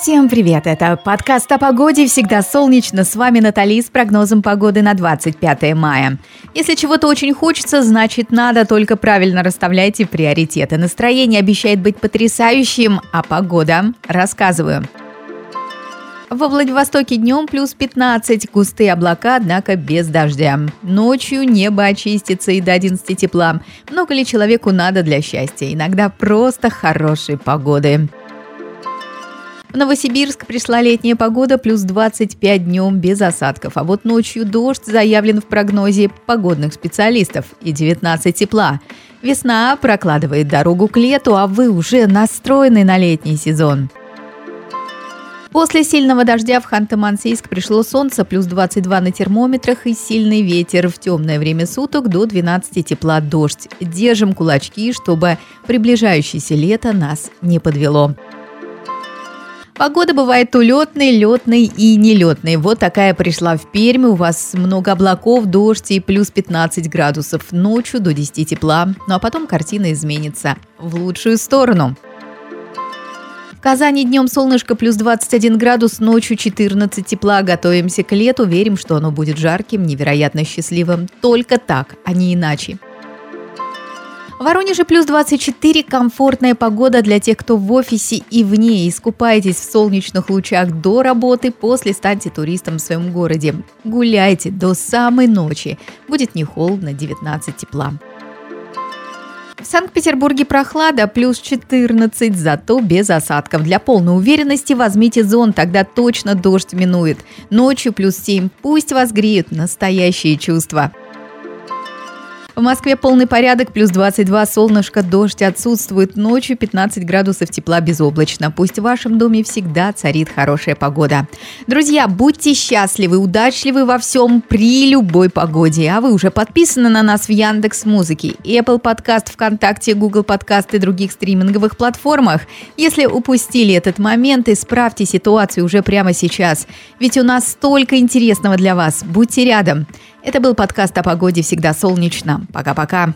Всем привет! Это подкаст о погоде «Всегда солнечно». С вами Натали с прогнозом погоды на 25 мая. Если чего-то очень хочется, значит надо, только правильно расставляйте приоритеты. Настроение обещает быть потрясающим, а погода? Рассказываю. Во Владивостоке днем плюс 15, густые облака, однако без дождя. Ночью небо очистится и до 11 тепла. Много ли человеку надо для счастья? Иногда просто хорошей погоды. В Новосибирск пришла летняя погода плюс 25 днем без осадков, а вот ночью дождь заявлен в прогнозе погодных специалистов и 19 тепла. Весна прокладывает дорогу к лету, а вы уже настроены на летний сезон. После сильного дождя в Ханты-Мансийск пришло солнце, плюс 22 на термометрах и сильный ветер. В темное время суток до 12 тепла дождь. Держим кулачки, чтобы приближающееся лето нас не подвело. Погода бывает улетной, летной и нелетной. Вот такая пришла в Пермь. У вас много облаков, дождь и плюс 15 градусов. Ночью до 10 тепла. Ну а потом картина изменится в лучшую сторону. В Казани днем солнышко плюс 21 градус, ночью 14 тепла. Готовимся к лету, верим, что оно будет жарким, невероятно счастливым. Только так, а не иначе. В Воронеже плюс 24, комфортная погода для тех, кто в офисе и вне. Искупайтесь в солнечных лучах до работы, после станьте туристом в своем городе. Гуляйте до самой ночи. Будет не холодно, 19 тепла. В Санкт-Петербурге прохлада, плюс 14, зато без осадков. Для полной уверенности возьмите зон, тогда точно дождь минует. Ночью плюс 7, пусть вас греют настоящие чувства. В Москве полный порядок, плюс 22, солнышко, дождь отсутствует. Ночью 15 градусов тепла безоблачно. Пусть в вашем доме всегда царит хорошая погода. Друзья, будьте счастливы, удачливы во всем при любой погоде. А вы уже подписаны на нас в Яндекс Музыке, Apple Podcast, ВКонтакте, Google Podcast и других стриминговых платформах. Если упустили этот момент, исправьте ситуацию уже прямо сейчас. Ведь у нас столько интересного для вас. Будьте рядом. Это был подкаст о погоде «Всегда солнечно». Пока-пока.